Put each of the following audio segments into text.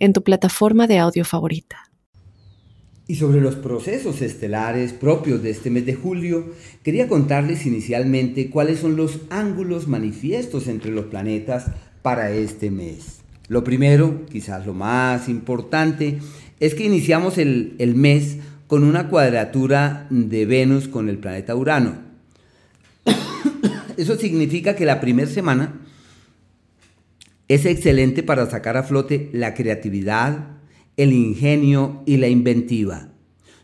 en tu plataforma de audio favorita. Y sobre los procesos estelares propios de este mes de julio, quería contarles inicialmente cuáles son los ángulos manifiestos entre los planetas para este mes. Lo primero, quizás lo más importante, es que iniciamos el, el mes con una cuadratura de Venus con el planeta Urano. Eso significa que la primera semana es excelente para sacar a flote la creatividad, el ingenio y la inventiva.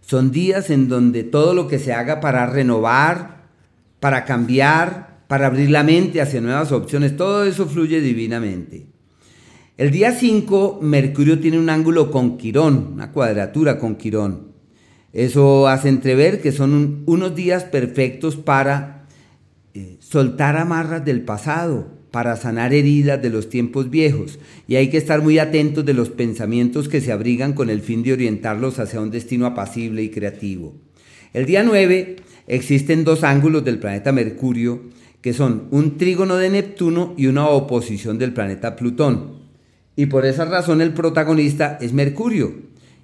Son días en donde todo lo que se haga para renovar, para cambiar, para abrir la mente hacia nuevas opciones, todo eso fluye divinamente. El día 5, Mercurio tiene un ángulo con Quirón, una cuadratura con Quirón. Eso hace entrever que son unos días perfectos para eh, soltar amarras del pasado, para sanar heridas de los tiempos viejos y hay que estar muy atentos de los pensamientos que se abrigan con el fin de orientarlos hacia un destino apacible y creativo. El día 9 existen dos ángulos del planeta Mercurio que son un trígono de Neptuno y una oposición del planeta Plutón. Y por esa razón el protagonista es Mercurio.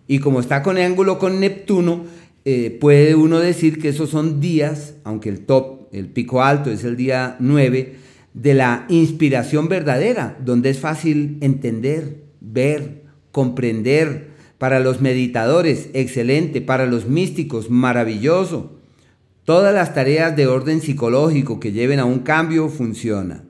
Y como está con ángulo con Neptuno, eh, puede uno decir que esos son días, aunque el top, el pico alto es el día 9, de la inspiración verdadera, donde es fácil entender, ver, comprender. Para los meditadores, excelente. Para los místicos, maravilloso. Todas las tareas de orden psicológico que lleven a un cambio funciona.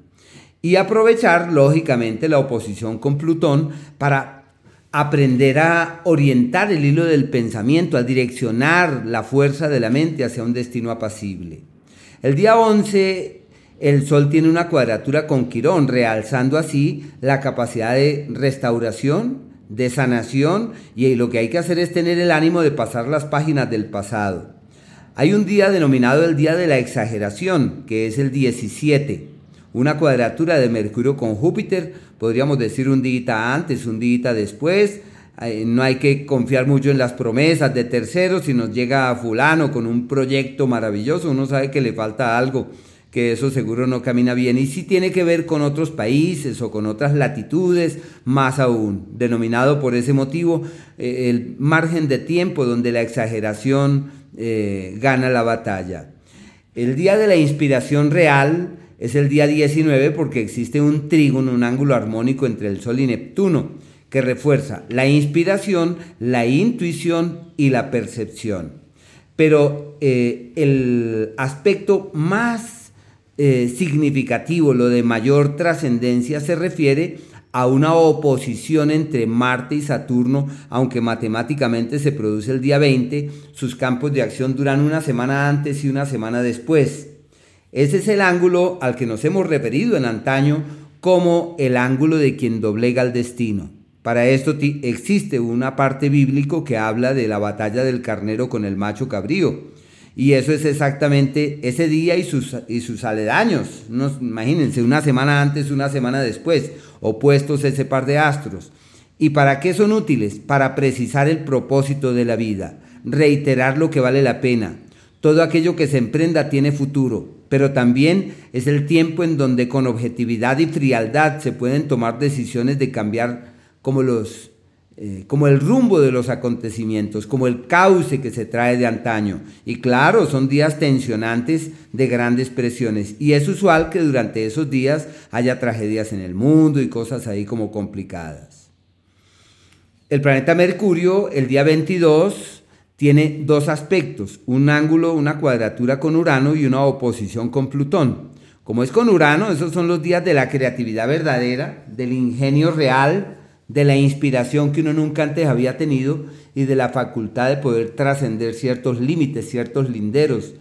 Y aprovechar, lógicamente, la oposición con Plutón para aprender a orientar el hilo del pensamiento, a direccionar la fuerza de la mente hacia un destino apacible. El día 11 el Sol tiene una cuadratura con Quirón, realzando así la capacidad de restauración, de sanación, y lo que hay que hacer es tener el ánimo de pasar las páginas del pasado. Hay un día denominado el Día de la Exageración, que es el 17, una cuadratura de Mercurio con Júpiter, podríamos decir un día antes, un día después, eh, no hay que confiar mucho en las promesas de terceros, si nos llega a fulano con un proyecto maravilloso, uno sabe que le falta algo que eso seguro no camina bien. Y si tiene que ver con otros países o con otras latitudes, más aún, denominado por ese motivo eh, el margen de tiempo donde la exageración eh, gana la batalla. El día de la inspiración real es el día 19 porque existe un trígono, un ángulo armónico entre el Sol y Neptuno, que refuerza la inspiración, la intuición y la percepción. Pero eh, el aspecto más eh, significativo, lo de mayor trascendencia, se refiere a una oposición entre Marte y Saturno, aunque matemáticamente se produce el día 20, sus campos de acción duran una semana antes y una semana después. Ese es el ángulo al que nos hemos referido en antaño como el ángulo de quien doblega el destino. Para esto existe una parte bíblico que habla de la batalla del carnero con el macho cabrío. Y eso es exactamente ese día y sus, y sus aledaños. imagínense, una semana antes, una semana después, opuestos ese par de astros. ¿Y para qué son útiles? Para precisar el propósito de la vida, reiterar lo que vale la pena. Todo aquello que se emprenda tiene futuro, pero también es el tiempo en donde con objetividad y frialdad se pueden tomar decisiones de cambiar como los eh, como el rumbo de los acontecimientos, como el cauce que se trae de antaño. Y claro, son días tensionantes de grandes presiones. Y es usual que durante esos días haya tragedias en el mundo y cosas ahí como complicadas. El planeta Mercurio, el día 22, tiene dos aspectos, un ángulo, una cuadratura con Urano y una oposición con Plutón. Como es con Urano, esos son los días de la creatividad verdadera, del ingenio real, de la inspiración que uno nunca antes había tenido y de la facultad de poder trascender ciertos límites, ciertos linderos.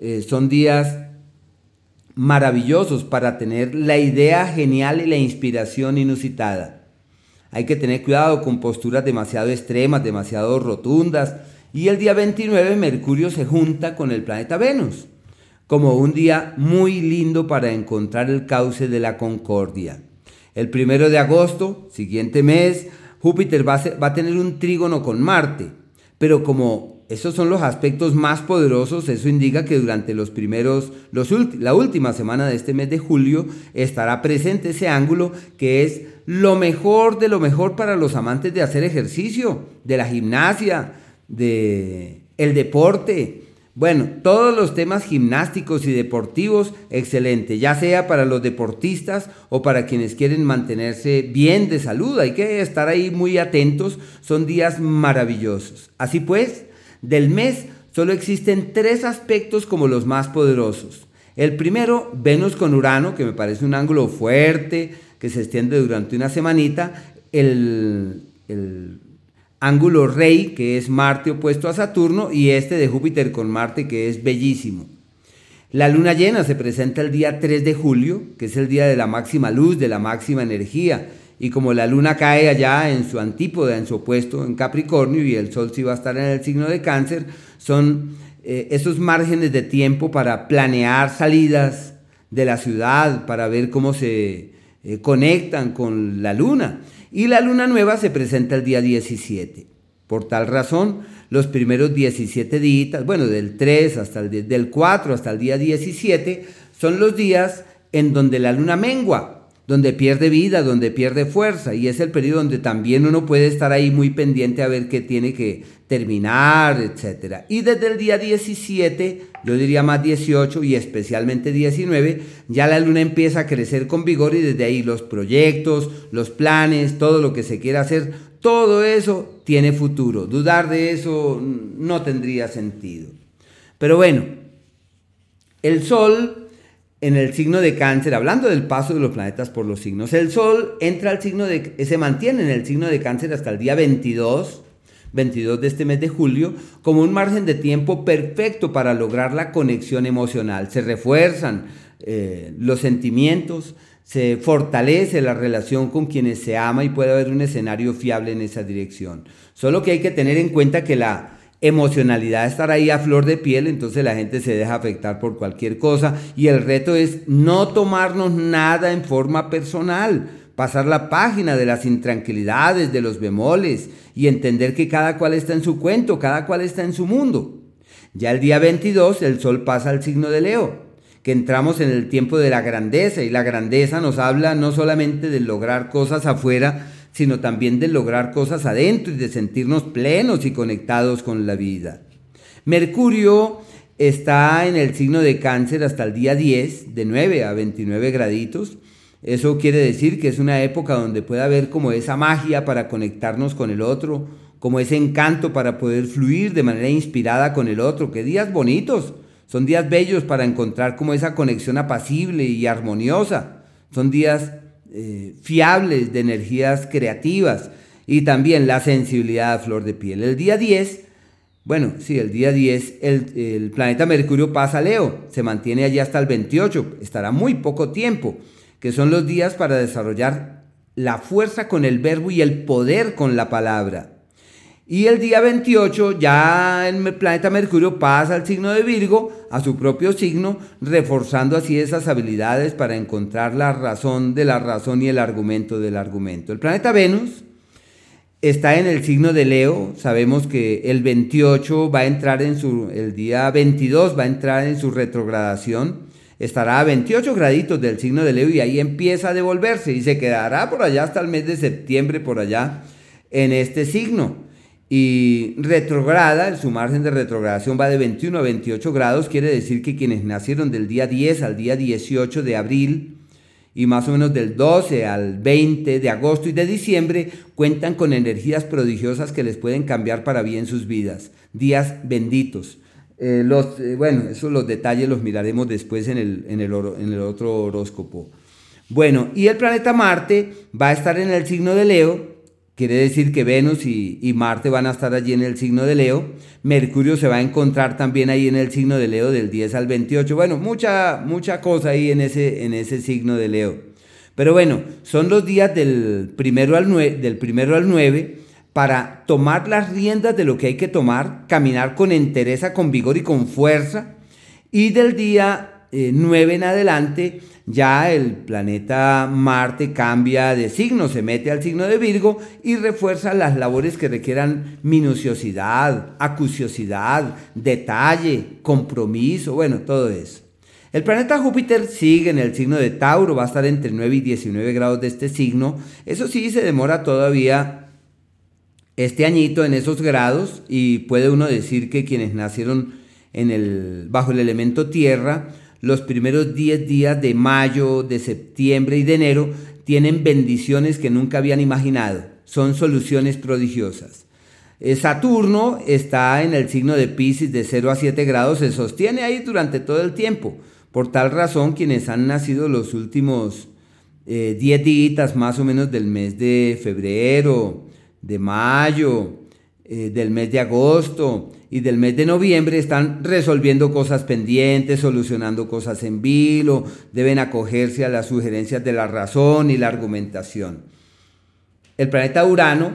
Eh, son días maravillosos para tener la idea genial y la inspiración inusitada. hay que tener cuidado con posturas demasiado extremas, demasiado rotundas. Y el día 29 Mercurio se junta con el planeta Venus, como un día muy lindo para encontrar el cauce de la concordia. El primero de agosto, siguiente mes, Júpiter va a, tener un trígono con Marte, pero como esos son los aspectos más poderosos, eso indica que durante los primeros, la última semana de este mes de julio estará presente ese ángulo que es lo mejor de lo mejor para los amantes de hacer ejercicio, de la gimnasia, de el deporte. Bueno, todos los temas gimnásticos y deportivos, excelente, ya sea para los deportistas o para quienes quieren mantenerse bien de salud. Hay que estar ahí muy atentos, son días maravillosos. Así pues, del mes solo existen tres aspectos como los más poderosos. El primero, Venus con Urano, que me parece un ángulo fuerte, que se extiende durante una semanita, el, ángulo rey, que es Marte opuesto a Saturno, y este de Júpiter con Marte, que es bellísimo. La luna llena se presenta el día 3 de julio, que es el día de la máxima luz, de la máxima energía, y como la luna cae allá en su antípoda, en su opuesto, en Capricornio, y el sol sí va a estar en el signo de cáncer, son eh, esos márgenes de tiempo para planear salidas de la ciudad, para ver cómo se eh, conectan con la luna. Y la luna nueva se presenta el día 17. Por tal razón, los primeros 17 días, bueno, del 3 hasta el del 4 hasta el día 17, son los días en donde la luna mengua, donde pierde vida, donde pierde fuerza, y es el periodo donde también uno puede estar ahí muy pendiente a ver qué tiene que terminar, etc. Y desde el día 17, yo diría más 18 y especialmente 19, ya la luna empieza a crecer con vigor y desde ahí los proyectos, los planes, todo lo que se quiera hacer, todo eso tiene futuro. Dudar de eso no tendría sentido. Pero bueno, el Sol en el signo de cáncer, hablando del paso de los planetas por los signos, el Sol entra al signo de, se mantiene en el signo de cáncer hasta el día 22, 22 de este mes de julio, como un margen de tiempo perfecto para lograr la conexión emocional. Se refuerzan eh, los sentimientos, se fortalece la relación con quienes se ama y puede haber un escenario fiable en esa dirección. Solo que hay que tener en cuenta que la emocionalidad estar ahí a flor de piel, entonces la gente se deja afectar por cualquier cosa y el reto es no tomarnos nada en forma personal, pasar la página de las intranquilidades, de los bemoles y entender que cada cual está en su cuento, cada cual está en su mundo. Ya el día 22 el sol pasa al signo de Leo, que entramos en el tiempo de la grandeza y la grandeza nos habla no solamente de lograr cosas afuera, sino también de lograr cosas adentro y de sentirnos plenos y conectados con la vida. Mercurio está en el signo de cáncer hasta el día 10, de 9 a 29 graditos. Eso quiere decir que es una época donde puede haber como esa magia para conectarnos con el otro, como ese encanto para poder fluir de manera inspirada con el otro. Qué días bonitos. Son días bellos para encontrar como esa conexión apacible y armoniosa. Son días eh, fiables de energías creativas y también la sensibilidad a flor de piel. El día 10, bueno, sí, el día 10 el, el planeta Mercurio pasa a Leo, se mantiene allí hasta el 28, estará muy poco tiempo, que son los días para desarrollar la fuerza con el verbo y el poder con la palabra. Y el día 28 ya el planeta Mercurio pasa al signo de Virgo, a su propio signo, reforzando así esas habilidades para encontrar la razón de la razón y el argumento del argumento. El planeta Venus está en el signo de Leo, sabemos que el 28 va a entrar en su, el día 22 va a entrar en su retrogradación, estará a 28 graditos del signo de Leo y ahí empieza a devolverse y se quedará por allá hasta el mes de septiembre, por allá en este signo y retrograda, su margen de retrogradación va de 21 a 28 grados, quiere decir que quienes nacieron del día 10 al día 18 de abril y más o menos del 12 al 20 de agosto y de diciembre cuentan con energías prodigiosas que les pueden cambiar para bien sus vidas. Días benditos. Eh, los, eh, bueno, esos los detalles los miraremos después en el, en, el en el otro horóscopo. Bueno, y el planeta Marte va a estar en el signo de Leo Quiere decir que Venus y, Marte van a estar allí en el signo de Leo. Mercurio se va a encontrar también ahí en el signo de Leo del 10 al 28. Bueno, mucha, mucha cosa ahí en ese, en ese signo de Leo. Pero bueno, son los días del primero al, del primero al 9 para tomar las riendas de lo que hay que tomar, caminar con entereza, con vigor y con fuerza. Y del día 9 eh, en adelante ya el planeta Marte cambia de signo, se mete al signo de Virgo y refuerza las labores que requieran minuciosidad, acuciosidad, detalle, compromiso, bueno, todo eso. El planeta Júpiter sigue en el signo de Tauro, va a estar entre 9 y 19 grados de este signo. Eso sí, se demora todavía este añito en esos grados y puede uno decir que quienes nacieron en el, bajo el elemento tierra, los primeros 10 días de mayo, de septiembre y de enero tienen bendiciones que nunca habían imaginado. Son soluciones prodigiosas. Eh, Saturno está en el signo de Pisces de 0 a 7 grados, se sostiene ahí durante todo el tiempo. Por tal razón, quienes han nacido los últimos 10 eh, días más o menos del mes de febrero, de mayo, eh, del mes de agosto y del mes de noviembre están resolviendo cosas pendientes, solucionando cosas en vilo, deben acogerse a las sugerencias de la razón y la argumentación. El planeta Urano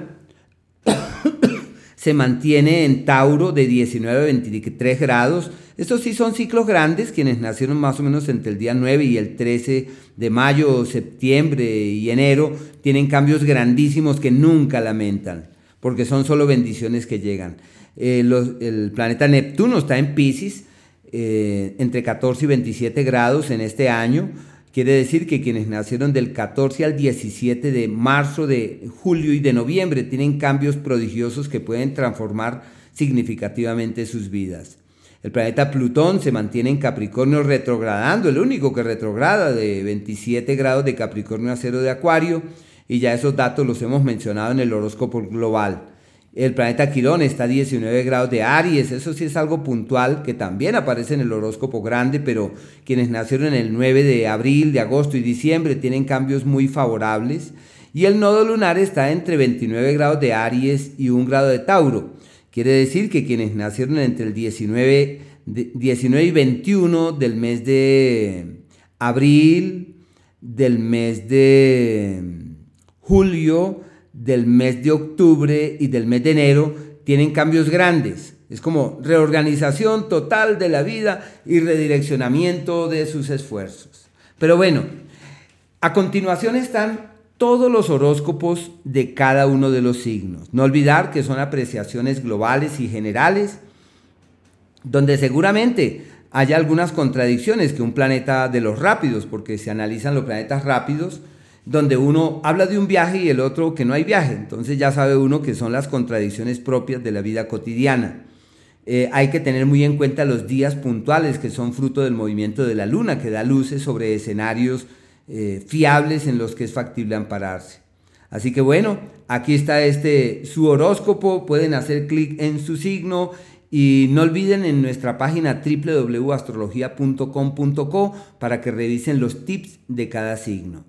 se mantiene en Tauro de 19 a 23 grados. Estos sí son ciclos grandes, quienes nacieron más o menos entre el día 9 y el 13 de mayo, septiembre y enero, tienen cambios grandísimos que nunca lamentan porque son solo bendiciones que llegan. Eh, el planeta Neptuno está en Pisces, eh, entre 14 y 27 grados en este año. Quiere decir que quienes nacieron del 14 al 17 de marzo, de julio y de noviembre tienen cambios prodigiosos que pueden transformar significativamente sus vidas. El planeta Plutón se mantiene en Capricornio retrogradando, el único que retrograda de 27 grados de Capricornio a cero de Acuario y ya esos datos los hemos mencionado en el horóscopo global. El planeta Quirón está a 19 grados de Aries, eso sí es algo puntual que también aparece en el horóscopo grande, pero quienes nacieron en el 9 de abril, de agosto y diciembre tienen cambios muy favorables. Y el nodo lunar está entre 29 grados de Aries y 1 grado de Tauro. Quiere decir que quienes nacieron entre el 19, 19 y 21 del mes de abril, del mes de julio, del mes de octubre y del mes de enero tienen cambios grandes. Es como reorganización total de la vida y redireccionamiento de sus esfuerzos. Pero bueno, a continuación están todos los horóscopos de cada uno de los signos. No olvidar que son apreciaciones globales y generales, donde seguramente hay algunas contradicciones que un planeta de los rápidos, porque se analizan los planetas rápidos, donde uno habla de un viaje y el otro que no hay viaje. Entonces ya sabe uno que son las contradicciones propias de la vida cotidiana. Eh, hay que tener muy en cuenta los días puntuales que son fruto del movimiento de la luna, que da luces sobre escenarios eh, fiables en los que es factible ampararse. Así que bueno, aquí está este su horóscopo, pueden hacer clic en su signo y no olviden en nuestra página www.astrologia.com.co para que revisen los tips de cada signo.